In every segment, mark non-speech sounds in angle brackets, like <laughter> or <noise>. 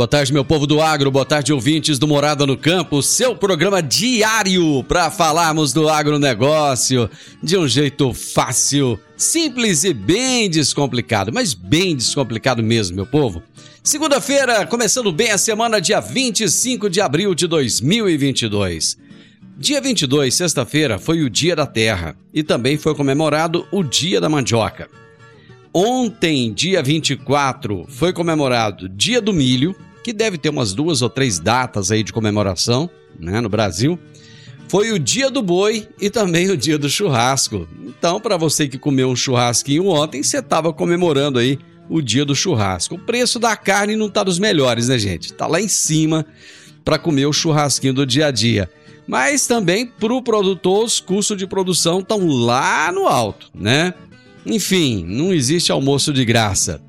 Boa tarde, meu povo do agro, boa tarde, ouvintes do Morada no Campo, seu programa diário para falarmos do agronegócio de um jeito fácil, simples e bem descomplicado, mas bem descomplicado mesmo, meu povo. Segunda-feira, começando bem a semana, dia 25 de abril de 2022. Dia 22, sexta-feira, foi o Dia da Terra e também foi comemorado o Dia da Mandioca. Ontem, dia 24, foi comemorado Dia do Milho, que deve ter umas duas ou três datas aí de comemoração, né, no Brasil. Foi o Dia do Boi e também o Dia do Churrasco. Então, para você que comeu um churrasquinho ontem, você estava comemorando aí o Dia do Churrasco. O preço da carne não tá dos melhores, né, gente? Tá lá em cima para comer o churrasquinho do dia a dia. Mas também para o produtor, os custos de produção estão lá no alto, né? Enfim, não existe almoço de graça.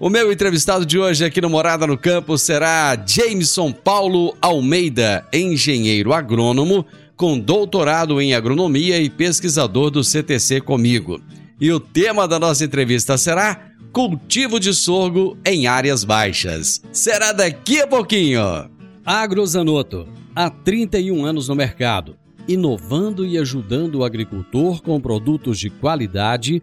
O meu entrevistado de hoje aqui no Morada no Campo será Jameson Paulo Almeida, engenheiro agrônomo com doutorado em agronomia e pesquisador do CTC comigo. E o tema da nossa entrevista será cultivo de sorgo em áreas baixas. Será daqui a pouquinho. Agrozanoto, há 31 anos no mercado, inovando e ajudando o agricultor com produtos de qualidade,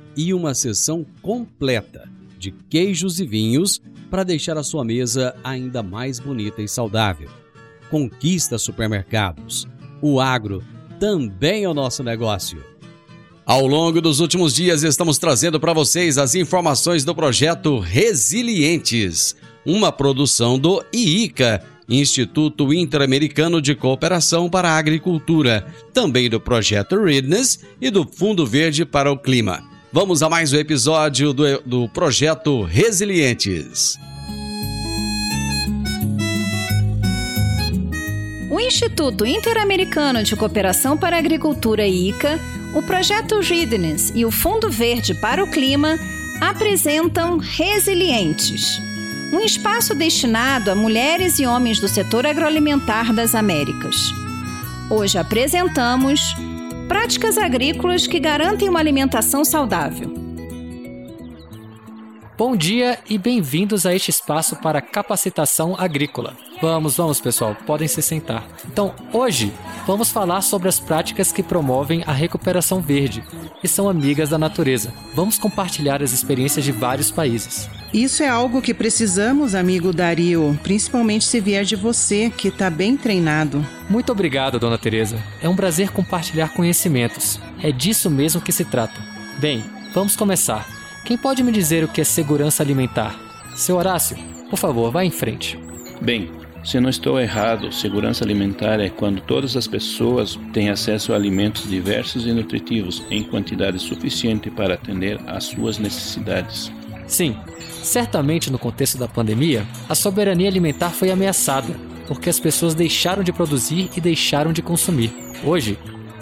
e uma seção completa de queijos e vinhos para deixar a sua mesa ainda mais bonita e saudável. Conquista Supermercados. O agro também é o nosso negócio. Ao longo dos últimos dias, estamos trazendo para vocês as informações do projeto Resilientes, uma produção do IICA, Instituto Interamericano de Cooperação para a Agricultura, também do projeto Readiness e do Fundo Verde para o Clima. Vamos a mais um episódio do, do projeto Resilientes. O Instituto Interamericano de Cooperação para a Agricultura ICA, o projeto Readiness e o Fundo Verde para o Clima apresentam Resilientes, um espaço destinado a mulheres e homens do setor agroalimentar das Américas. Hoje apresentamos práticas agrícolas que garantem uma alimentação saudável. Bom dia e bem-vindos a este espaço para capacitação agrícola. Vamos, vamos, pessoal, podem se sentar. Então, hoje vamos falar sobre as práticas que promovem a recuperação verde e são amigas da natureza. Vamos compartilhar as experiências de vários países. Isso é algo que precisamos, amigo Dario, principalmente se vier de você, que está bem treinado. Muito obrigado, dona Teresa. É um prazer compartilhar conhecimentos. É disso mesmo que se trata. Bem, vamos começar. Quem pode me dizer o que é segurança alimentar? Seu Horácio, por favor, vá em frente. Bem, se não estou errado, segurança alimentar é quando todas as pessoas têm acesso a alimentos diversos e nutritivos em quantidade suficiente para atender às suas necessidades. Sim, certamente no contexto da pandemia, a soberania alimentar foi ameaçada, porque as pessoas deixaram de produzir e deixaram de consumir. Hoje,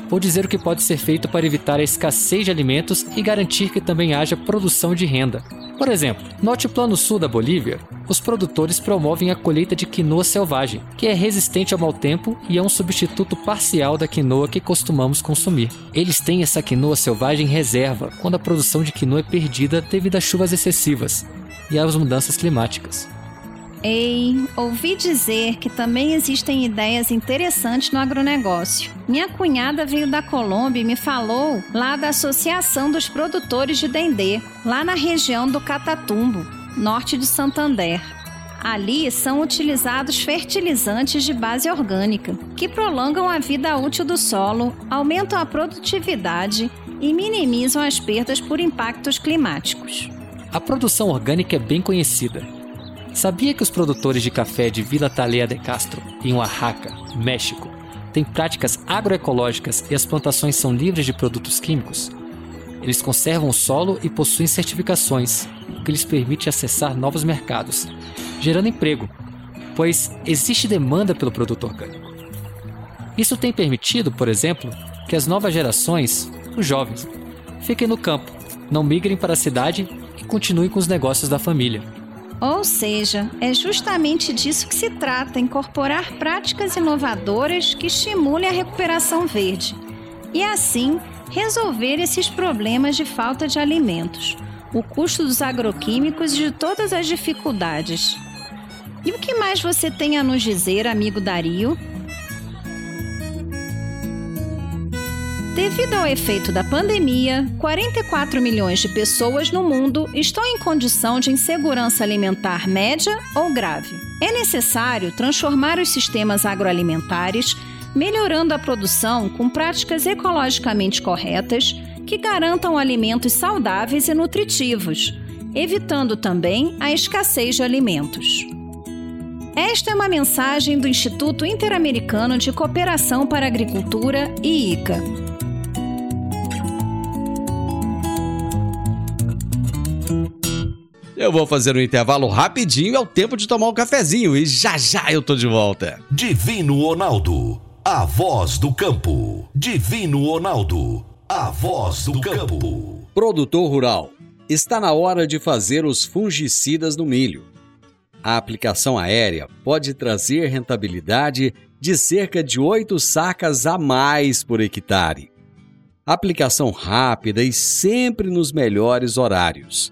vou dizer o que pode ser feito para evitar a escassez de alimentos e garantir que também haja produção de renda. Por exemplo, no altiplano sul da Bolívia, os produtores promovem a colheita de quinoa selvagem, que é resistente ao mau tempo e é um substituto parcial da quinoa que costumamos consumir. Eles têm essa quinoa selvagem em reserva quando a produção de quinoa é perdida devido às chuvas excessivas e às mudanças climáticas. Ei, ouvi dizer que também existem ideias interessantes no agronegócio. Minha cunhada veio da Colômbia e me falou lá da Associação dos Produtores de Dendê, lá na região do Catatumbo, norte de Santander. Ali são utilizados fertilizantes de base orgânica, que prolongam a vida útil do solo, aumentam a produtividade e minimizam as perdas por impactos climáticos. A produção orgânica é bem conhecida, Sabia que os produtores de café de Vila Talea de Castro, em Oaxaca, México, têm práticas agroecológicas e as plantações são livres de produtos químicos? Eles conservam o solo e possuem certificações, o que lhes permite acessar novos mercados, gerando emprego, pois existe demanda pelo produto orgânico. Isso tem permitido, por exemplo, que as novas gerações, os jovens, fiquem no campo, não migrem para a cidade e continuem com os negócios da família. Ou seja, é justamente disso que se trata: incorporar práticas inovadoras que estimulem a recuperação verde e, assim, resolver esses problemas de falta de alimentos, o custo dos agroquímicos e de todas as dificuldades. E o que mais você tem a nos dizer, amigo Dario? Devido ao efeito da pandemia, 44 milhões de pessoas no mundo estão em condição de insegurança alimentar média ou grave. É necessário transformar os sistemas agroalimentares, melhorando a produção com práticas ecologicamente corretas que garantam alimentos saudáveis e nutritivos, evitando também a escassez de alimentos. Esta é uma mensagem do Instituto Interamericano de Cooperação para a Agricultura, IICA. Eu vou fazer um intervalo rapidinho, é o tempo de tomar um cafezinho e já já eu tô de volta. Divino Ronaldo, a voz do campo. Divino Ronaldo, a voz do campo. Produtor rural, está na hora de fazer os fungicidas no milho. A aplicação aérea pode trazer rentabilidade de cerca de 8 sacas a mais por hectare. Aplicação rápida e sempre nos melhores horários.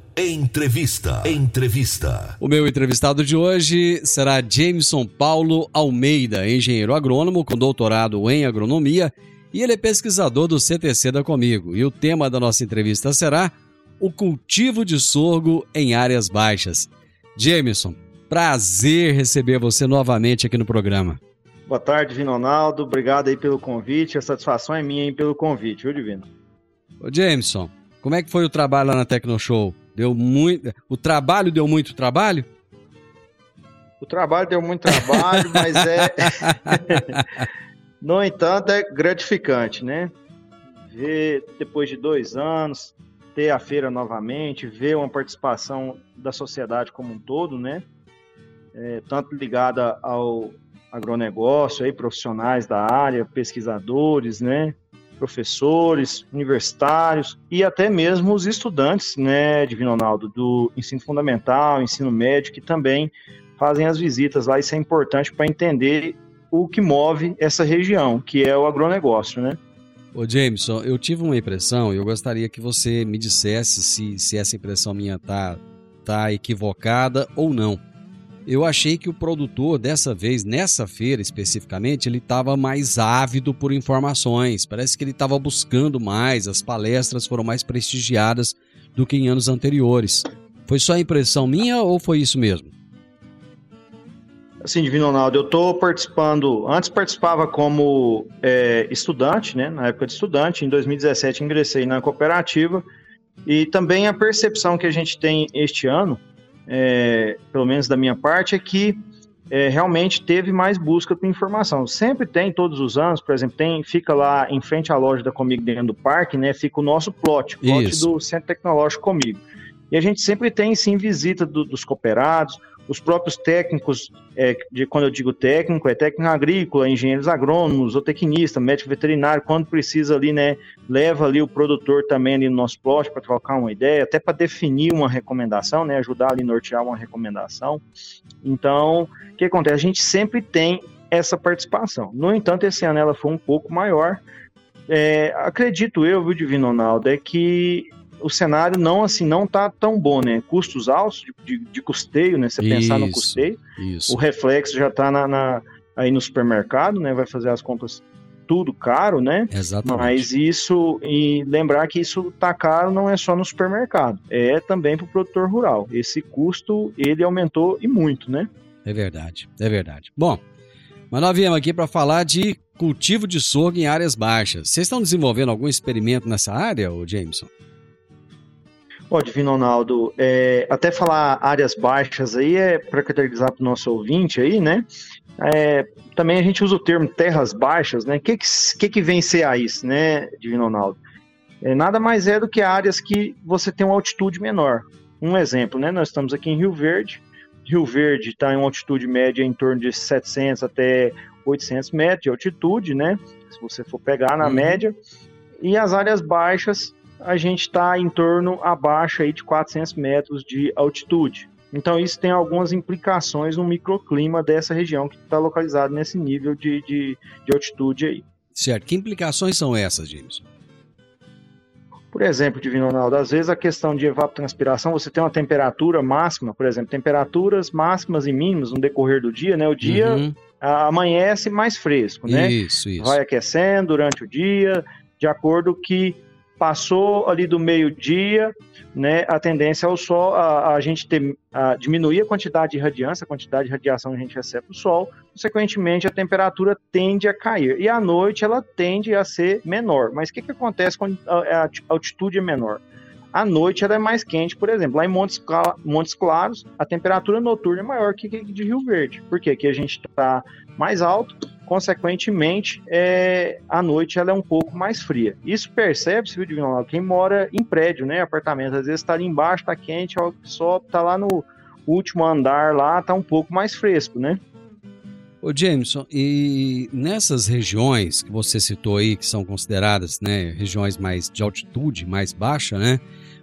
Entrevista. Entrevista. O meu entrevistado de hoje será Jameson Paulo Almeida, engenheiro agrônomo com doutorado em agronomia, e ele é pesquisador do CTC da Comigo. E o tema da nossa entrevista será o cultivo de sorgo em áreas baixas. Jameson, prazer receber você novamente aqui no programa. Boa tarde, Divino Ronaldo. Obrigado aí pelo convite. A satisfação é minha aí pelo convite, viu, Divino? Ô Jameson, como é que foi o trabalho lá na Tecnoshow? Deu muito. O trabalho deu muito trabalho? O trabalho deu muito trabalho, <laughs> mas é. no entanto, é gratificante, né? Ver depois de dois anos, ter a feira novamente, ver uma participação da sociedade como um todo, né? É, tanto ligada ao agronegócio, aí, profissionais da área, pesquisadores, né? Professores, universitários e até mesmo os estudantes, né, Divino Ronaldo, do ensino fundamental, ensino médio, que também fazem as visitas lá. Isso é importante para entender o que move essa região, que é o agronegócio, né? Ô Jameson, eu tive uma impressão e eu gostaria que você me dissesse se, se essa impressão minha tá, tá equivocada ou não. Eu achei que o produtor, dessa vez, nessa feira especificamente, ele estava mais ávido por informações. Parece que ele estava buscando mais, as palestras foram mais prestigiadas do que em anos anteriores. Foi só impressão minha ou foi isso mesmo? Assim, Divino Ronaldo, eu estou participando. Antes participava como é, estudante, né? Na época de estudante. Em 2017 ingressei na cooperativa. E também a percepção que a gente tem este ano, é, pelo menos da minha parte, é que é, realmente teve mais busca por informação. Sempre tem, todos os anos, por exemplo, tem, fica lá em frente à loja da Comigo dentro do parque, né? Fica o nosso plot, plot Isso. do Centro Tecnológico Comigo. E a gente sempre tem, sim, visita do- dos cooperados, os próprios técnicos, é, de, quando eu digo técnico, é técnico agrícola, engenheiros agrônomos, zootecnista, médico veterinário, quando precisa ali, né, leva ali o produtor também ali no nosso plot para trocar uma ideia, até para definir uma recomendação, né, ajudar ali a nortear uma recomendação. Então, o que acontece? A gente sempre tem essa participação. No entanto, esse ano ela foi um pouco maior. É, acredito eu, viu, Divino Ronaldo, é que o cenário não assim não tá tão bom, né? Custos altos de, de- de custeio, né? Você pensar no custeio, Isso. o reflexo já tá na, na- aí no supermercado, né? Vai fazer as compras tudo caro, né? Exatamente. Mas isso, e lembrar que isso tá caro não é só no supermercado, é também para o produtor rural. Esse custo, ele aumentou e muito, né? É verdade, é verdade. Bom, mas nós viemos aqui para falar de cultivo de sorgo em áreas baixas. Vocês estão desenvolvendo algum experimento nessa área, ô Jameson? Ó, Divino Ronaldo, é, até falar áreas baixas aí é para caracterizar para o nosso ouvinte aí, né? É, também a gente usa o termo terras baixas, né? O que, que, que, vem ser a isso, né, Divino Ronaldo? É, nada mais é do que áreas que você tem uma altitude menor. Um exemplo, né? Nós estamos aqui em Rio Verde. Rio Verde está em uma altitude média em torno de 700 até 800 metros de altitude, né? Se você for pegar na Uhum. média. E as áreas baixas, a gente está em torno abaixo aí de 400 metros de altitude. Então isso tem algumas implicações no microclima dessa região que está localizada nesse nível de, de, de altitude aí. Certo. Que implicações são essas, Jameson? Por exemplo, Divino Ronaldo, às vezes a questão de evapotranspiração, você tem uma temperatura máxima, por exemplo, temperaturas máximas e mínimas no decorrer do dia, né? O dia Uhum. amanhece mais fresco, né? Isso, isso. vai aquecendo durante o dia, de acordo que passou ali do meio-dia, né, a tendência é o sol, a, a gente ter, a diminuir a quantidade de radiância, a quantidade de radiação que a gente recebe do sol, consequentemente a temperatura tende a cair. E à noite ela tende a ser menor. Mas o que, que acontece quando a, a altitude é menor? À noite ela é mais quente, por exemplo, lá em Montes, Montes Claros, a temperatura noturna é maior que de Rio Verde. Por quê? Aqui a gente está mais alto, consequentemente, é, à noite ela é um pouco mais fria. Isso percebe-se, viu, Divino? Quem mora em prédio, né, apartamento, às vezes está ali embaixo, está quente, a sobe, está lá no último andar lá, está um pouco mais fresco, né? Ô Jameson, e nessas regiões que você citou aí, que são consideradas né, regiões mais de altitude, mais baixa, né?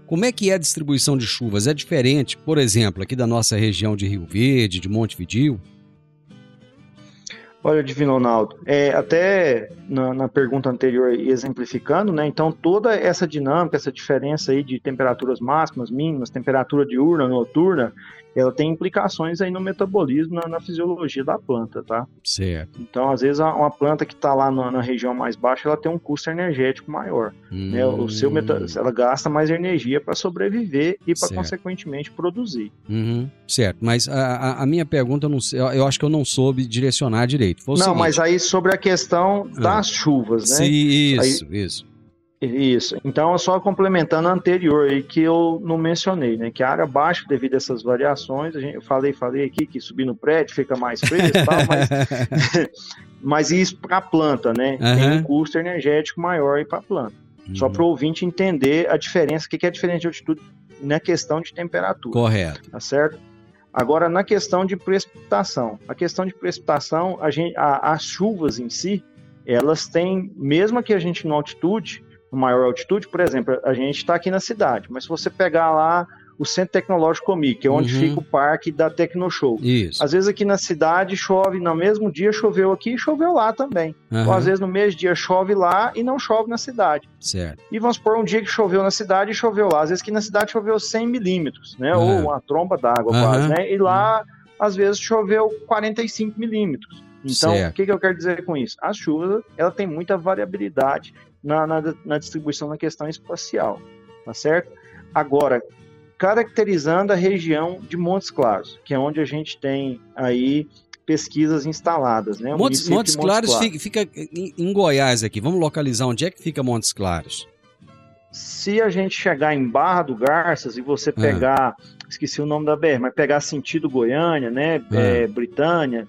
Como é que é a distribuição de chuvas? É diferente, por exemplo, aqui da nossa região de Rio Verde, de Montevidil? Olha, Divino Ronaldo, é, até na, na pergunta anterior exemplificando, né? Então toda essa dinâmica, essa diferença aí de temperaturas máximas, mínimas, temperatura diurna, noturna, ela tem implicações aí no metabolismo, na, na fisiologia da planta, tá? Certo. Então, às vezes, uma planta que está lá na, na região mais baixa, ela tem um custo energético maior. Né? O seu meta... Ela gasta mais energia para sobreviver e para, consequentemente, produzir. Uhum, certo, mas a, a- minha pergunta, eu, não sei- eu acho que eu não soube direcionar direito. Foi Não, seguinte- mas aí sobre a questão Ah. das chuvas, né? Sim, isso, Aí- isso. Isso. Então, só complementando a anterior aí que eu não mencionei, né? Que a área baixa, devido a essas variações, a gente, eu falei, falei aqui que subir no prédio fica mais fresco e tal, mas, <laughs> mas isso para a planta, né? Tem Aham. um custo energético maior para a planta. Só Uhum. para o ouvinte entender a diferença, o que que é a diferença de altitude na questão de temperatura. Correto. Tá certo? Agora, na questão de precipitação. A questão de precipitação, a gente, a- as chuvas em si, elas têm, mesmo que a gente no altitude, maior altitude, por exemplo, a gente está aqui na cidade, mas se você pegar lá o Centro Tecnológico Comic, que é onde Uhum. fica o parque da Tecnoshow. Isso. Às vezes aqui na cidade chove, no mesmo dia choveu aqui e choveu lá também. Aham. Ou às vezes no mesmo dia chove lá e não chove na cidade. Certo. E vamos supor um dia que choveu na cidade e choveu lá. Às vezes aqui na cidade choveu 100 milímetros, né? Aham. Ou uma tromba d'água quase, né? E lá, às vezes, choveu 45 milímetros. Então, Certo. o que, que eu quero dizer com isso? A chuva, ela tem muita variabilidade na, na, na distribuição da questão espacial, tá certo? Agora, caracterizando a região de Montes Claros, que é onde a gente tem aí pesquisas instaladas, né? Montes, município Montes de Claros fica, fica em, Goiás aqui. Vamos localizar onde é que fica Montes Claros. Se a gente chegar em Barra do Garças e você pegar, esqueci o nome da BR, mas pegar sentido Goiânia, né? Ah. é, Britânia,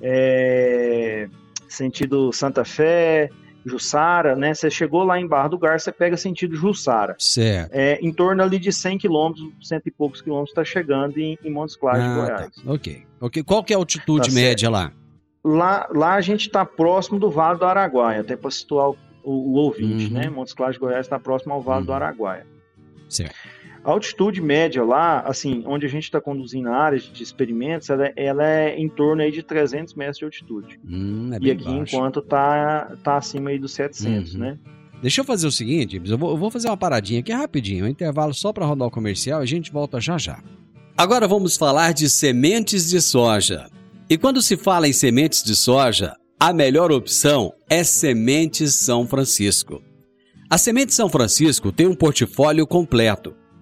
é, sentido Santa Fé, Jussara, né? Você chegou lá em Barra do Garça, você pega sentido Jussara. Certo. É, em torno ali de 100 quilômetros, cento e poucos quilômetros, está chegando em, em Montes Claros de Ah, Goiás. tá. Ok. ok. Qual que é a altitude Tá média lá? Lá, lá a gente está próximo do Vale do Araguaia, até para situar o, o- o ouvinte, Uhum. né? Montes Claros de Goiás está próximo ao Vale do Araguaia. Certo. A altitude média lá, assim, onde a gente está conduzindo áreas de experimentos, ela, é- ela é em torno aí de 300 metros de altitude. Hum, é e aqui, baixo. enquanto tá, tá acima aí dos 700, Uhum. né? Deixa eu fazer o seguinte, eu vou, eu vou fazer uma paradinha aqui rapidinho, um intervalo só para rodar o comercial e a gente volta já já. Agora vamos falar de sementes de soja. E quando se fala em sementes de soja, a melhor opção é Sementes São Francisco. A Semente São Francisco tem um portfólio completo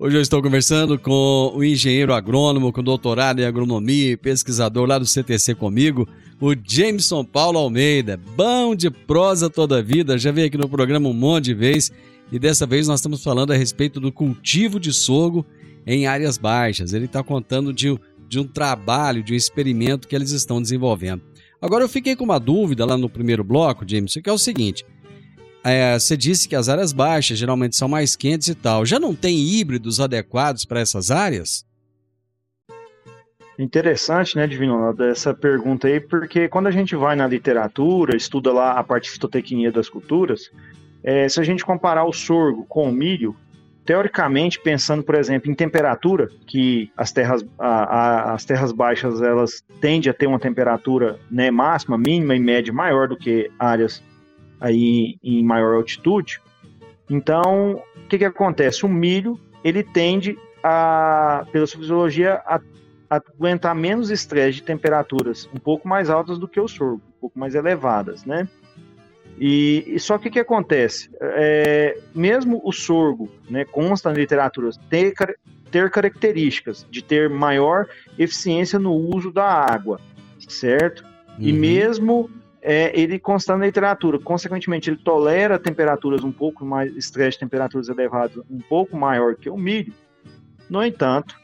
Hoje eu estou conversando com o engenheiro agrônomo com doutorado em agronomia e pesquisador lá do CTC comigo, o Jameson Paulo Almeida. Bom de prosa toda a vida, já veio aqui no programa um monte de vezes e dessa vez nós estamos falando a respeito do cultivo de sorgo em áreas baixas. Ele está contando de, de um trabalho, de um experimento que eles estão desenvolvendo. Agora eu fiquei com uma dúvida lá no primeiro bloco, Jameson, que é o seguinte. É, você disse que as áreas baixas geralmente são mais quentes e tal. Já não tem híbridos adequados para essas áreas? Interessante, né, Divino essa pergunta aí, porque quando a gente vai na literatura, estuda lá a parte fitotecnia das culturas, é, se a gente comparar o sorgo com o milho, teoricamente, pensando, por exemplo, em temperatura, que as terras, a- a- as terras baixas elas tendem a ter uma temperatura né, máxima, mínima e média maior do que áreas aí em maior altitude. Então, o que, que acontece? O milho ele tende a, pela sua fisiologia, a aguentar menos estresse de temperaturas um pouco mais altas do que o sorgo, um pouco mais elevadas, né? E, e só que o que acontece? É, mesmo o sorgo, né, consta na literatura ter, ter características de ter maior eficiência no uso da água, certo? E Uhum. mesmo é, ele consta na literatura, consequentemente ele tolera temperaturas um pouco mais, estresse temperaturas elevadas um pouco maior que o milho. No entanto,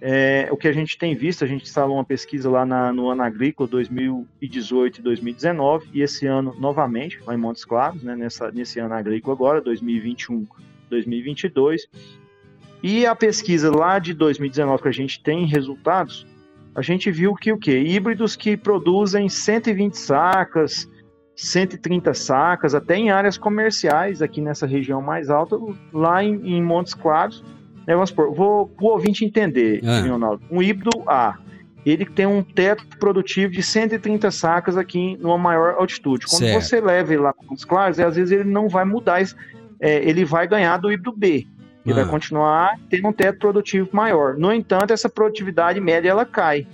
é, o que a gente tem visto, a gente instalou uma pesquisa lá na- no ano agrícola 2018 e 2019, e esse ano novamente, lá em Montes Claros, né, nessa, nesse ano agrícola agora, 2021 2022. E a pesquisa lá de 2019 que a gente tem resultados, a gente viu que o que híbridos que produzem 120 sacas, 130 sacas, até em áreas comerciais aqui nessa região mais alta, lá em, em Montes Claros. Né, vamos supor, vou o ouvinte entender, Ah. Leonardo. Um híbrido A, ele tem um teto produtivo de 130 sacas aqui numa maior altitude. Quando Certo. você leva ele lá para Montes Claros, às vezes ele não vai mudar, é, ele vai ganhar do híbrido B. Ele Ah. vai continuar tendo um teto produtivo maior. No entanto, essa produtividade média ela cai.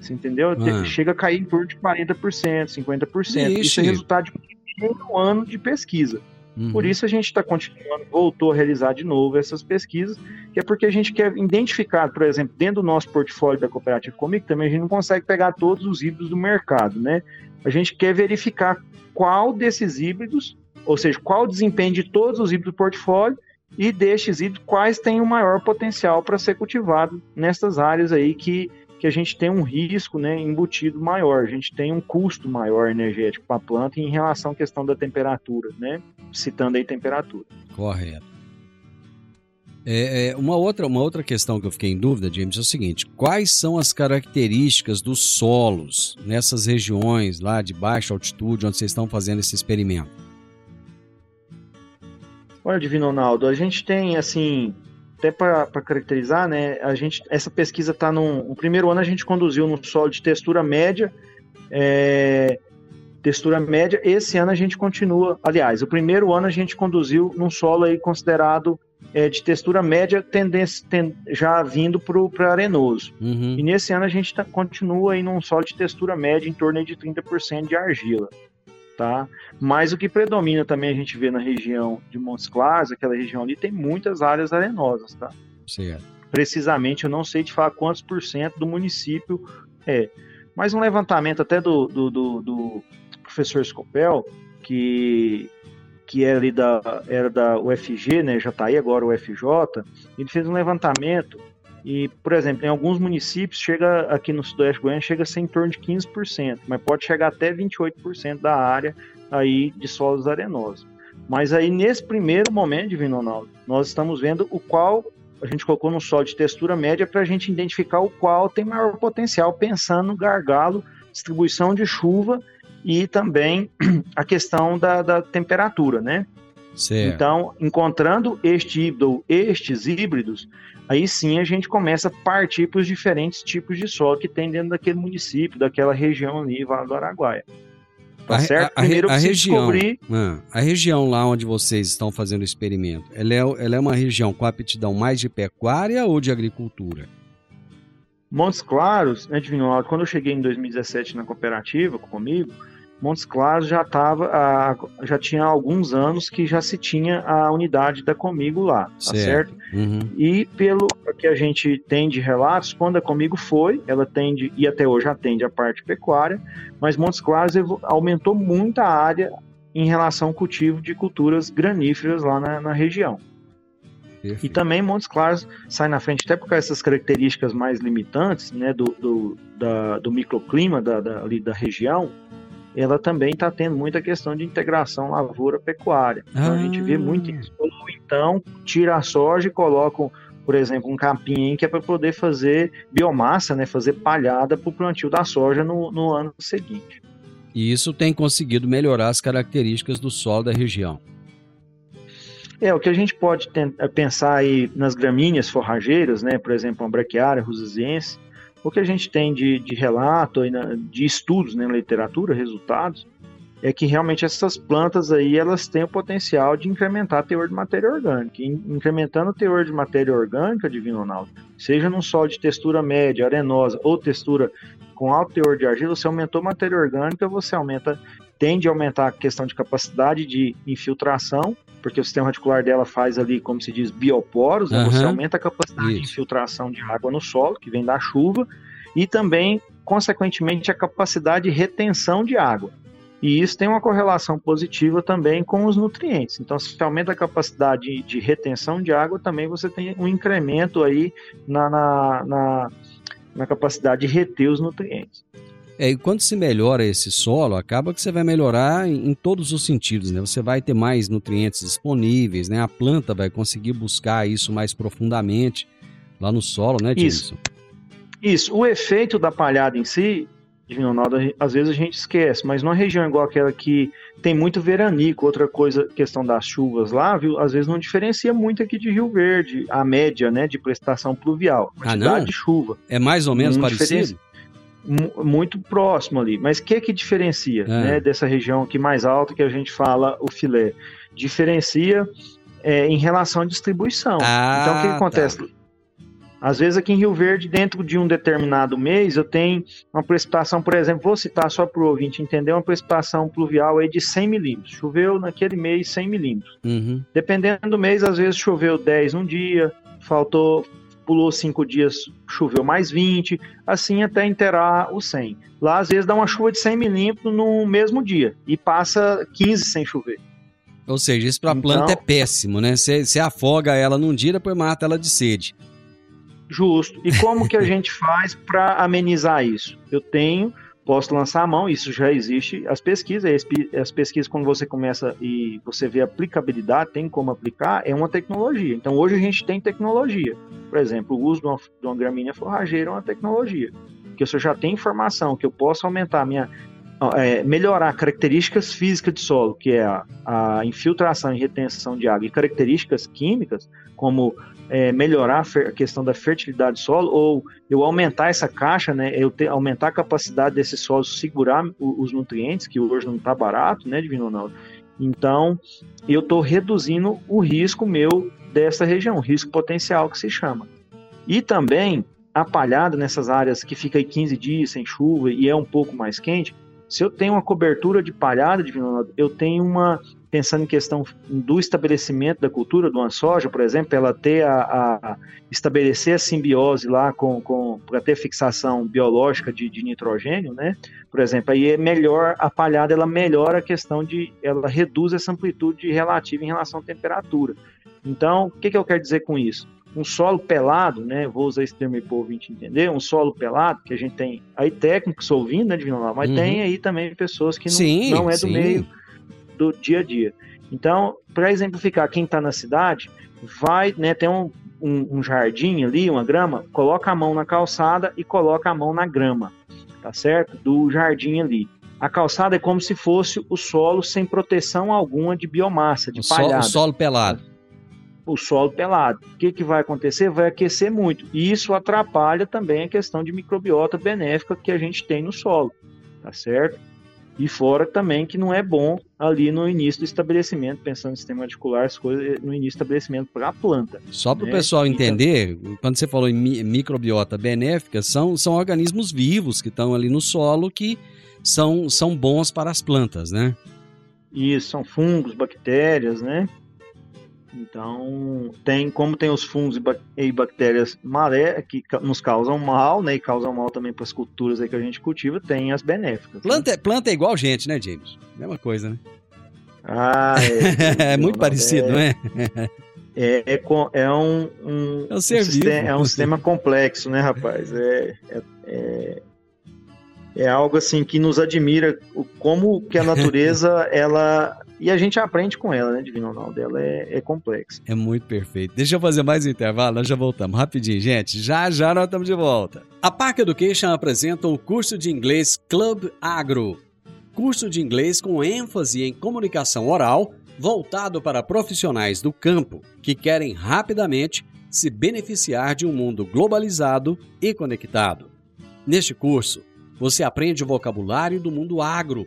Você entendeu? Te- Ah. Chega a cair em torno de 40%, 50%. Isso Ixi. é resultado de um ano de pesquisa. Uhum. Por isso a gente está continuando, voltou a realizar de novo essas pesquisas, que é porque a gente quer identificar, por exemplo, dentro do nosso portfólio da Cooperativa Comigo, também a gente não consegue pegar todos os híbridos do mercado, né? A gente quer verificar qual desses híbridos, ou seja, qual o desempenho de todos os híbridos do portfólio e híbridos, quais têm o maior potencial para ser cultivado nessas áreas aí que, que a gente tem um risco né, embutido maior, a gente tem um custo maior energético para a planta em relação à questão da temperatura, né? Citando aí temperatura. Correto. É, é, uma, outra, uma outra questão que eu fiquei em dúvida, James, é o seguinte: quais são as características dos solos nessas regiões lá de baixa altitude onde vocês estão fazendo esse experimento? Olha, Divino Ronaldo, a gente tem assim, até para caracterizar, né? A gente, essa pesquisa está no, primeiro ano a gente conduziu no solo de textura média, é, textura média. Esse ano a gente continua, aliás, o primeiro ano a gente conduziu num solo aí considerado é, de textura média, tendência ten- já vindo para arenoso. Uhum. E nesse ano a gente tá- continua aí num solo de textura média em torno de 30% de argila, tá? Mas o que predomina também a gente vê na região de Montes Claros, aquela região ali, tem muitas áreas arenosas, tá? Certo. Precisamente, eu não sei te falar quantos por cento do município é. Mas um levantamento até do, do, do- do professor Scopel, que, que é ali da, era da UFG, né, já está aí agora o UFJ, ele fez um levantamento e, por exemplo, em alguns municípios, chega aqui no Sudoeste Goiano, chega a ser em torno de 15%, mas pode chegar até 28% da área aí de solos arenosos. Mas aí, nesse primeiro momento, Divino Ronaldo, nós estamos vendo o qual a gente colocou no solo de textura média para a gente identificar o qual tem maior potencial, pensando no gargalo, distribuição de chuva e também <clears throat> a questão da, da temperatura, né? Certo. Então, encontrando este híbrido, estes híbridos, aí sim a gente começa a partir para os diferentes tipos de solo que tem dentro daquele município, daquela região ali, Vale do Araguaia. Tá A- certo? a- a Primeiro eu a preciso região, descobrir ah, a região lá onde vocês estão fazendo o experimento, ela é, ela é uma região com aptidão mais de pecuária ou de agricultura? Montes Claros, né, Ronaldo, quando eu cheguei em 2017 na cooperativa comigo, Montes Claros já tava, já tinha alguns anos que já se tinha a unidade da Comigo lá, tá certo? Uhum. E pelo que a gente tem de relatos, quando a Comigo foi, ela tende, e até hoje atende a parte pecuária, mas Montes Claros aumentou muito a área em relação ao cultivo de culturas graníferas lá na, na região. E também Montes Claros sai na frente, até por causa dessas características mais limitantes né, do, do, da- do microclima da, da, ali da região, ela também está tendo muita questão de integração lavoura-pecuária. Então a gente vê muito isso. Ou então, tira a soja e colocam, por exemplo, um capim que é para poder fazer biomassa, né, fazer palhada para o plantio da soja no, no ano seguinte. E isso tem conseguido melhorar as características do solo da região. É, o que a gente pode pensar aí nas gramíneas forrageiras, né, por exemplo, a braquiária rusiziense, o que a gente tem de, de relato, de estudos né, na literatura, resultados, é que realmente essas plantas aí, elas têm o potencial de incrementar o teor de matéria orgânica. Incrementando o teor de matéria orgânica, Divino Ronaldo, seja num solo de textura média, arenosa, ou textura com alto teor de argila, você aumentou matéria orgânica, você aumenta, tende a aumentar a questão de capacidade de infiltração, porque o sistema radicular dela faz ali, como se diz, bioporos, né? você aumenta a capacidade de infiltração de água no solo, que vem da chuva, e também, consequentemente, a capacidade de retenção de água. E isso tem uma correlação positiva também com os nutrientes. Então, se você aumenta a capacidade de, de retenção de água, também você tem um incremento aí na, na, na, na capacidade de reter os nutrientes. É, e quando se melhora esse solo, acaba que você vai melhorar em, em, todos os sentidos, né? Você vai ter mais nutrientes disponíveis, né? A planta vai conseguir buscar isso mais profundamente lá no solo, né, Isso. Isso. O efeito da palhada em si, Divino Ronaldo, às vezes a gente esquece, mas numa região igual aquela que tem muito veranico, outra coisa, questão das chuvas lá, viu? Às vezes não diferencia muito aqui de Rio Verde, a média, né, de prestação pluvial, quantidade ah, não? de chuva. É mais ou menos não parecido? Muito próximo ali. Mas o que que diferencia é. né, dessa região aqui mais alta que a gente fala o filé? Diferencia é, em relação à distribuição. Ah, então o que, que acontece? Tá. Às vezes aqui em Rio Verde, dentro de um determinado mês, eu tenho uma precipitação, por exemplo, vou citar só para o ouvinte entender, uma precipitação pluvial aí de 100 milímetros. Choveu naquele mês 100 milímetros. Uhum. Dependendo do mês, às vezes choveu 10 um dia, faltou pulou cinco dias, choveu mais 20, assim até inteirar o 100. Lá, às vezes, dá uma chuva de 100 milímetros no mesmo dia e passa 15 sem chover. Ou seja, isso para a então, planta é péssimo, né? Você afoga ela num dia, depois mata ela de sede. Justo. E como que a <laughs> gente faz para amenizar isso? Eu tenho posso lançar a mão, isso já existe, as pesquisas, as pesquisas quando você começa e você vê aplicabilidade, tem como aplicar, é uma tecnologia. Então hoje a gente tem tecnologia. Por exemplo, o uso de uma, de uma gramínea forrageira é uma tecnologia. Que eu já tenho informação que eu posso aumentar minha é, melhorar características físicas de solo, que é a, a, infiltração e retenção de água, e características químicas, como é, melhorar a questão da fertilidade do solo, ou eu aumentar essa caixa, né, eu ter, aumentar a capacidade desse solo segurar os nutrientes, que hoje não está barato, né, Divino Ronaldo? Então, eu estou reduzindo o risco meu dessa região, o risco potencial que se chama. E também, a palhada nessas áreas que fica aí 15 dias sem chuva e é um pouco mais quente, se eu tenho uma cobertura de palhada, Divino Ronaldo, eu tenho uma pensando em questão do estabelecimento da cultura do soja, por exemplo, ela ter a, a estabelecer a simbiose lá com, com para ter fixação biológica de, de, nitrogênio, né? Por exemplo, aí é melhor a palhada, ela melhora a questão de, ela reduz essa amplitude relativa em relação à temperatura. Então, o que, que eu quero dizer com isso? Um solo pelado, né? Vou usar esse termo aí para o ouvinte entender. Um solo pelado, que a gente tem aí técnicos ouvindo, né, Divino Mas uhum. tem aí também pessoas que não, sim, não é do sim. meio do dia a dia. Então, para exemplificar, quem está na cidade, vai, né, tem um, um, um, jardim ali, uma grama, coloca a mão na calçada e coloca a mão na grama, tá certo? Do jardim ali. A calçada é como se fosse o solo sem proteção alguma de biomassa, de o palhada. Solo, o solo pelado. O solo pelado. O que, que vai acontecer? Vai aquecer muito. E isso atrapalha também a questão de microbiota benéfica que a gente tem no solo, tá certo? E fora também que não é bom ali no início do estabelecimento, pensando no sistema articular, as coisas no início do estabelecimento para a planta. Só para o né? pessoal então entender, quando você falou em microbiota benéfica, são, são organismos vivos que estão ali no solo que são, são bons para as plantas, né? Isso, são fungos, bactérias, né? Então, tem como tem os fungos e bactérias maré que nos causam mal, né? E causam mal também para as culturas aí que a gente cultiva, tem as benéficas. Né? Planta, né? planta é igual gente, né, James? Mesma coisa, né? Ah, é. <laughs> é muito parecido, é, não é? É, é, um, um, é um, ser um vivo, sistema, é um sistema complexo, né, rapaz? É, é, é, é algo assim que nos admira como que a <laughs> natureza ela e a gente aprende com ela, né, Divino Ronaldo? Ela é, é complexa. É muito perfeito. Deixa eu fazer mais um intervalo, nós já voltamos. Rapidinho, gente. Já já nós estamos de volta. A Park Education apresenta o curso de inglês Club Agro. Curso de inglês com ênfase em comunicação oral, voltado para profissionais do campo que querem rapidamente se beneficiar de um mundo globalizado e conectado. Neste curso, você aprende o vocabulário do mundo agro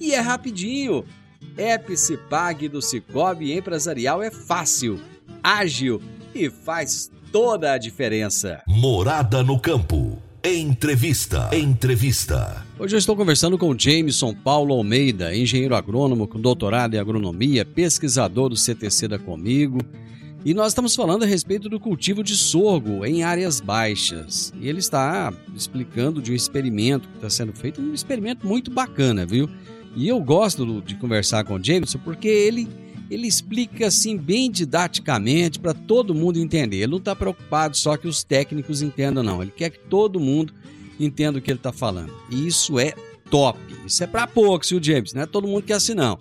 e é rapidinho. App Cipag do Cicobi Empresarial é fácil, ágil e faz toda a diferença. Morada no campo. Entrevista. Entrevista. Hoje eu estou conversando com Jameson Paulo Almeida, engenheiro agrônomo com doutorado em agronomia, pesquisador do CTC da Comigo. E nós estamos falando a respeito do cultivo de sorgo em áreas baixas. E ele está explicando de um experimento que está sendo feito, um experimento muito bacana, viu? E eu gosto de conversar com o Jameson porque ele ele explica assim bem didaticamente para todo mundo entender. Ele não está preocupado só que os técnicos entendam, não. Ele quer que todo mundo entenda o que ele está falando. E isso é top. Isso é para poucos, viu, James? Não é todo mundo que é assim, não.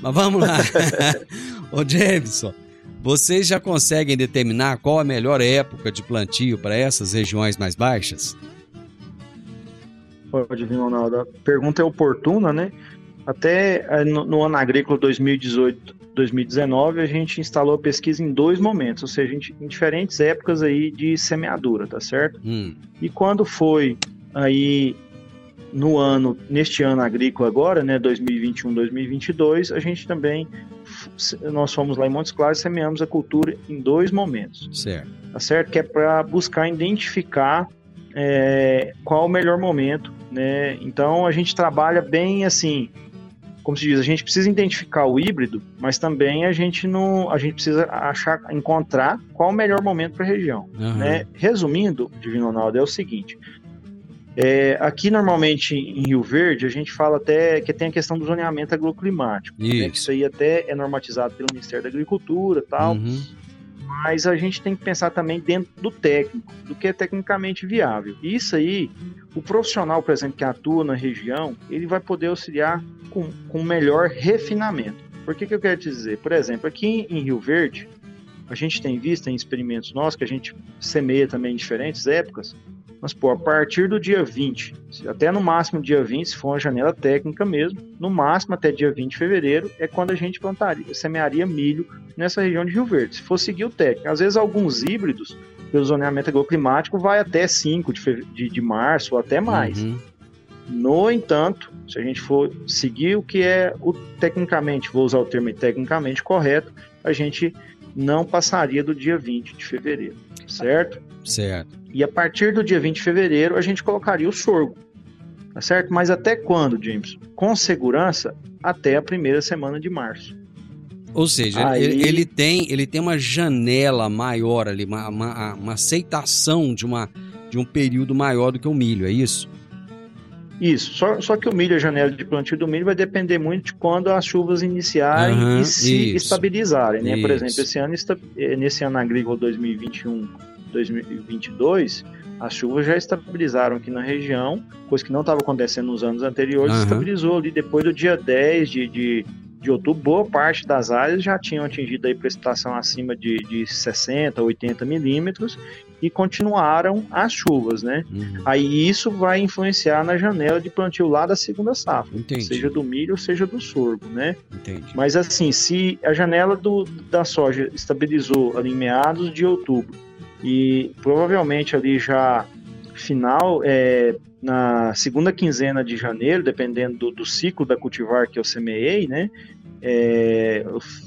Mas vamos lá. <laughs> <laughs> Ô, Jameson, vocês já conseguem determinar qual a melhor época de plantio para essas regiões mais baixas? Pode vir, Ronaldo. A pergunta é oportuna, né? Até eh, no, no ano agrícola 2018 2019, a gente instalou a pesquisa em dois momentos, ou seja, em, diferentes épocas aí de semeadura, tá certo? Hum. E quando foi aí no ano, neste ano agrícola agora, né, 2021, 2022, a gente também, nós fomos lá em Montes Claros e semeamos a cultura em dois momentos. Certo. Tá certo? Que é para buscar identificar é, qual o melhor momento, né? Então a gente trabalha bem assim, como se diz, a gente precisa identificar o híbrido, mas também a gente não, a gente precisa achar, encontrar qual o melhor momento para a região. Uhum. Né? Resumindo, Divino Ronaldo, é o seguinte: é, aqui normalmente em Rio Verde a gente fala até que tem a questão do zoneamento agroclimático, isso, né? isso aí até é normatizado pelo Ministério da Agricultura, tal. Uhum. Mas a gente tem que pensar também dentro do técnico, do que é tecnicamente viável. E isso aí, o profissional, por exemplo, que atua na região, ele vai poder auxiliar com, com melhor refinamento. Por que, que eu quero te dizer? Por exemplo, aqui em Rio Verde, a gente tem visto em experimentos nossos, que a gente semeia também em diferentes épocas, mas, pô, a partir do dia 20, até no máximo dia 20, se for uma janela técnica mesmo, no máximo até dia 20 de fevereiro, é quando a gente plantaria, semearia milho nessa região de Rio Verde. Se for seguir o técnico, às vezes alguns híbridos, pelo zoneamento agroclimático, vai até 5 de, de, de março ou até mais. Uhum. No entanto, se a gente for seguir o que é o tecnicamente, vou usar o termo tecnicamente correto, a gente não passaria do dia 20 de fevereiro, certo? Certo. E a partir do dia 20 de fevereiro a gente colocaria o sorgo, tá certo? Mas até quando, James? Com segurança, até a primeira semana de março. Ou seja, Aí- ele, ele tem, ele tem uma janela maior ali, uma, uma, uma aceitação de, uma, de um período maior do que o milho, é isso? Isso, só, só que o milho, a janela de plantio do milho vai depender muito de quando as chuvas iniciarem Aham, e se isso. estabilizarem, né? Por exemplo, esse ano, eh, nesse ano agrícola 2021, 2022, as chuvas já estabilizaram aqui na região, coisa que não estava acontecendo nos anos anteriores, Aham. estabilizou ali depois do dia 10 de, de, de outubro, boa parte das áreas já tinham atingido aí precipitação acima de, de 60, 80 milímetros e continuaram as chuvas, né? Uhum. Aí isso vai influenciar na janela de plantio lá da segunda safra, Entendi. seja do milho, seja do sorgo, né? Entendi. Mas assim, se a janela do, da soja estabilizou ali em meados de outubro e provavelmente ali já final, é, na segunda quinzena de janeiro, dependendo do, do ciclo da cultivar que eu semeei, né? É,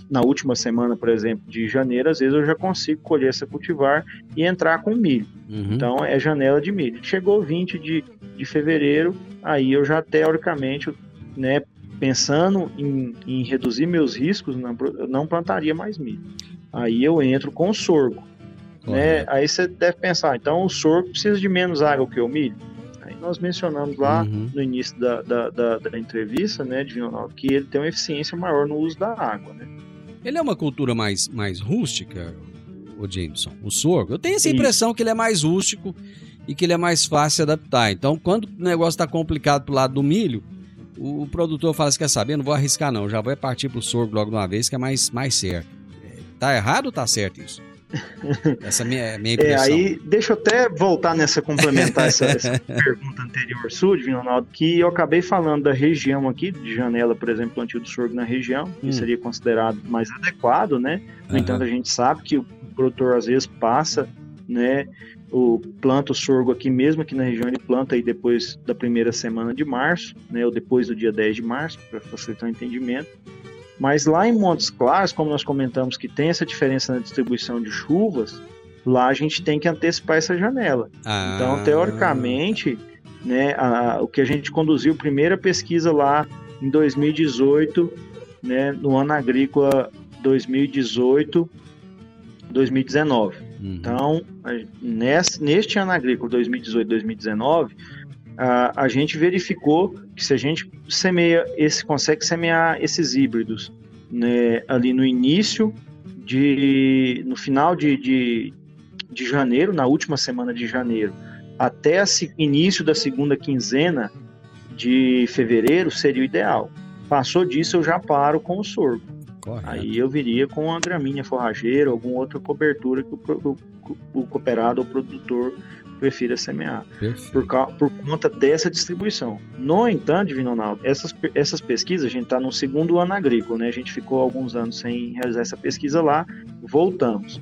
na última semana, por exemplo, de janeiro, às vezes eu já consigo colher essa cultivar e entrar com milho. Uhum. Então é janela de milho. Chegou 20 de, de fevereiro, aí eu já teoricamente, né, pensando em, em reduzir meus riscos, não, não plantaria mais milho. Aí eu entro com sorgo. Né? Aí você deve pensar, então o sorgo precisa de menos água que o milho? Aí nós mencionamos lá Uhum. no início da, da, da, da entrevista, né, Divino Ronaldo, que ele tem uma eficiência maior no uso da água, né? Ele é uma cultura mais, mais rústica, o Jameson, o sorgo. Eu tenho essa Isso. impressão que ele é mais rústico e que ele é mais fácil de adaptar. Então, quando o negócio está complicado pro lado do milho, o, o produtor fala assim, quer saber, não vou arriscar não, já vou partir pro sorgo logo de uma vez, que é mais, mais certo. É, Tá errado ou tá certo isso? <laughs> Essa é minha, é minha É, impressão. aí, deixa eu até voltar nessa, complementar essa, essa <laughs> pergunta anterior sua, Divino Ronaldo, que eu acabei falando da região aqui, de janela, por exemplo, plantio do sorgo na região, que Hum. seria considerado mais adequado, né? No Aham. entanto, a gente sabe que o produtor às vezes passa, né? O planta o sorgo aqui mesmo, aqui na região ele planta aí depois da primeira semana de março, né? Ou depois do dia 10 de março, para facilitar o entendimento. Mas lá em Montes Claros, como nós comentamos que tem essa diferença na distribuição de chuvas, lá a gente tem que antecipar essa janela. Ah, Então, teoricamente, né, a- o que a gente conduziu, primeira pesquisa lá em 2018, né, no ano agrícola 2018, 2019. uhum. Então, nesse, neste ano agrícola 2018-2019, a, a gente verificou que se a gente semeia esse, consegue semear esses híbridos né, ali no início de, no final de, de, de janeiro, na última semana de janeiro, até o início da segunda quinzena de fevereiro seria o ideal. Passou disso, eu já paro com o sorgo. Correto. Aí eu viria com a gramínea forrageira, alguma outra cobertura que o, o- cooperado ou produtor prefira semear, por, por conta dessa distribuição. No entanto, Divino Ronaldo, essas, essas pesquisas, a gente está no segundo ano agrícola, né? A gente ficou alguns anos sem realizar essa pesquisa lá, voltamos.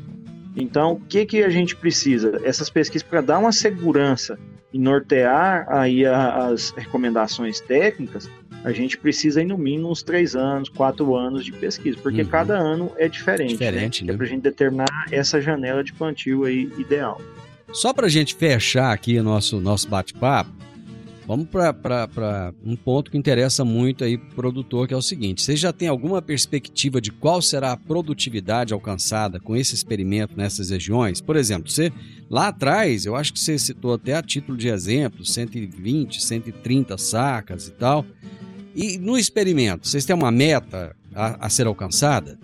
Então, o que, que a gente precisa? Essas pesquisas para dar uma segurança e nortear aí as recomendações técnicas, a gente precisa ir no mínimo uns três anos, quatro anos de pesquisa, porque Uhum. cada ano é diferente, Diferente, né? né? É para a gente determinar essa janela de plantio aí ideal. Só pra gente fechar aqui o nosso, nosso bate-papo, vamos para um ponto que interessa muito aí pro produtor, que é o seguinte: você já tem alguma perspectiva de qual será a produtividade alcançada com esse experimento nessas regiões? Por exemplo, você lá atrás, eu acho que você citou até a título de exemplo, 120, 130 sacas e tal. E no experimento, vocês têm uma meta a, a ser alcançada?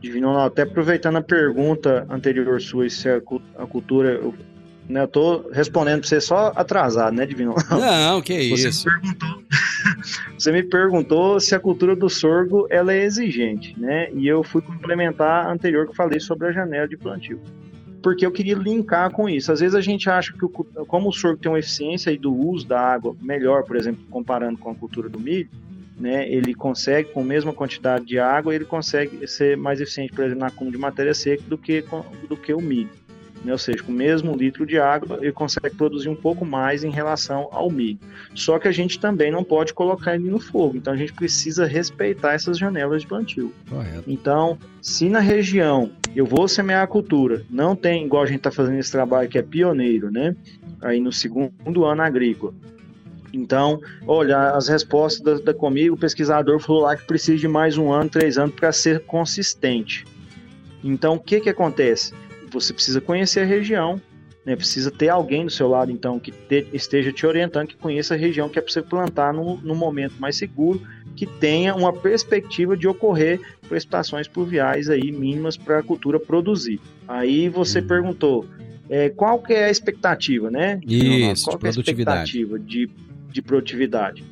Divino até aproveitando a pergunta anterior sua, se a, cu- a cultura. Eu, né, eu tô respondendo para você só atrasado, né, Divino? <laughs> Não, que Você isso. me perguntou, <laughs> você me perguntou se a cultura do sorgo ela é exigente, né? E eu fui complementar a anterior que eu falei sobre a janela de plantio. Porque eu queria linkar com isso. Às vezes a gente acha que, o como o sorgo tem uma eficiência aí do uso da água melhor, por exemplo, comparando com a cultura do milho, né? Ele consegue, com a mesma quantidade de água, ele consegue ser mais eficiente, por exemplo, na acúmulo de matéria seca do que, do que o milho. Né? Ou seja, com o mesmo litro de água, ele consegue produzir um pouco mais em relação ao milho. Só que a gente também não pode colocar ele no fogo, então a gente precisa respeitar essas janelas de plantio. Correto. Então, se na região eu vou semear a cultura, não tem, igual a gente está fazendo esse trabalho que é pioneiro, né? Aí no segundo ano agrícola. Então, olha, as respostas da, da comigo, o pesquisador falou lá que precisa de mais um ano, três anos para ser consistente. Então, o que que acontece? Você precisa conhecer a região, né? Precisa ter alguém do seu lado, então, que te- esteja te orientando, que conheça a região que é para você plantar no, no momento mais seguro, que tenha uma perspectiva de ocorrer precipitações pluviais aí mínimas para a cultura produzir. Aí você Uhum. perguntou é, qual que é a expectativa, né? Isso, qual que é a expectativa de, de produtividade?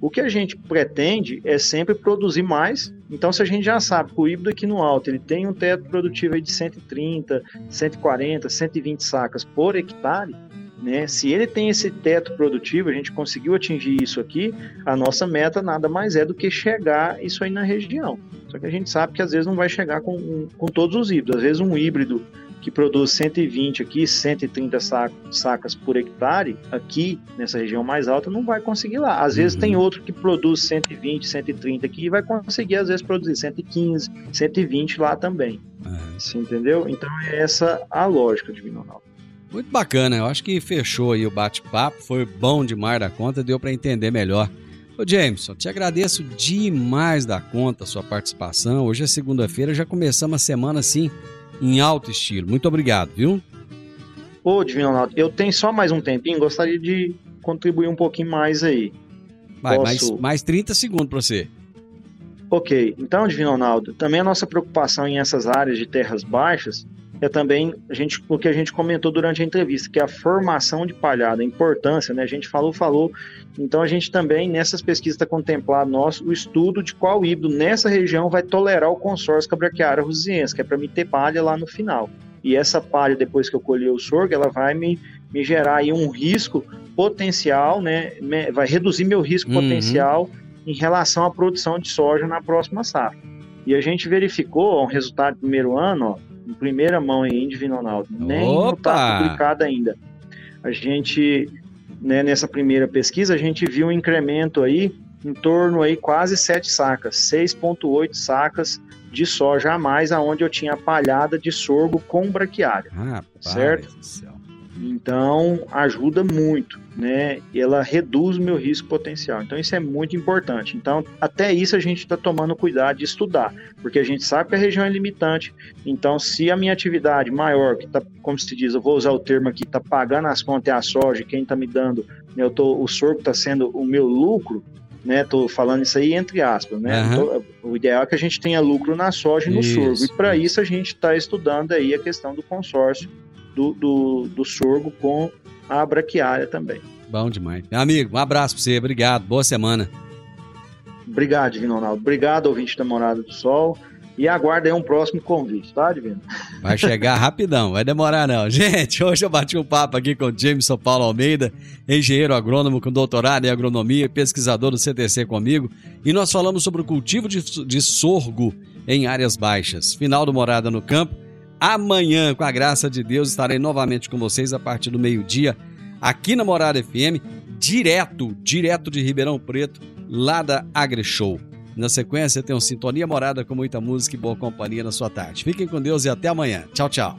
O que a gente pretende é sempre produzir mais. Então, se a gente já sabe que o híbrido aqui no alto ele tem um teto produtivo de 130, 140, 120 sacas por hectare, né? Se ele tem esse teto produtivo, a gente conseguiu atingir isso aqui, a nossa meta nada mais é do que chegar isso aí na região. Só que a gente sabe que às vezes não vai chegar com, com todos os híbridos. Às vezes um híbrido que produz 120 aqui, 130 sa- sacas por hectare, aqui nessa região mais alta, não vai conseguir lá. Às vezes Uhum. tem outro que produz 120, 130 aqui e vai conseguir às vezes produzir 115, 120 lá também. É. Você entendeu? Então é essa a lógica de Ronaldo. Muito bacana, eu acho que fechou aí o bate-papo, foi bom demais da conta, deu para entender melhor. Ô Jameson, te agradeço demais da conta a sua participação. Hoje é segunda-feira, já começamos a semana assim em alto estilo. Muito obrigado, viu? Ô, Divino Ronaldo, eu tenho só mais um tempinho, gostaria de contribuir um pouquinho mais aí. Vai, Posso- mais, mais 30 segundos pra você. Ok, então, Divino Ronaldo, também a nossa preocupação em essas áreas de terras baixas é também a gente, o que a gente comentou durante a entrevista, que é a formação de palhada, a importância, né? A gente falou, falou. Então a gente também, nessas pesquisas, está contemplado nosso o estudo de qual híbrido nessa região vai tolerar o consórcio cabraquiara rusiense, que é para me ter palha lá no final. E essa palha, depois que eu colher o sorgo, ela vai me, me gerar aí um risco potencial, né? Vai reduzir meu risco Uhum. potencial em relação à produção de soja na próxima safra. E a gente verificou um resultado do primeiro ano, ó, em primeira mão aí, em Divino Ronaldo, nem está publicado ainda. A gente, né, nessa primeira pesquisa, a gente viu um incremento aí em torno aí quase 7 sacas, 6.8 sacas de soja a mais, aonde eu tinha palhada de sorgo com braquiária. Ah, Certo? do céu. Então, ajuda muito, né? Ela reduz o meu risco potencial. Então, isso é muito importante. Então, até isso a gente está tomando cuidado de estudar, porque a gente sabe que a região é limitante. Então, se a minha atividade maior, que está, como se diz, eu vou usar o termo aqui, está pagando as contas é a soja, quem está me dando, né, eu tô, o sorgo está sendo o meu lucro, né? Tô falando isso aí entre aspas, né? Aham. Tô- o ideal é que a gente tenha lucro na soja e no Isso, sorgo. E para isso a gente está estudando aí a questão do consórcio do, do, do sorgo com a braquiária também. Bom demais. Meu amigo, um abraço pra você. Obrigado. Boa semana. Obrigado, Divino Ronaldo. Obrigado, ouvinte da Morada do Sol. E aguarda aí um próximo convite, tá, Divino? Vai chegar rapidão, vai demorar não. <laughs> Gente, hoje eu bati um papo aqui com o Jameson Paulo Almeida, engenheiro agrônomo com doutorado em agronomia, pesquisador do CTC comigo, e nós falamos sobre o cultivo de, de sorgo em áreas baixas. Final do Morada no Campo. Amanhã, com a graça de Deus, estarei novamente com vocês a partir do meio-dia, aqui na Morada FM, direto, direto de Ribeirão Preto, lá da AgriShow. Na sequência, tem um Sintonia Morada com muita música e boa companhia na sua tarde. Fiquem com Deus e até amanhã. Tchau, tchau.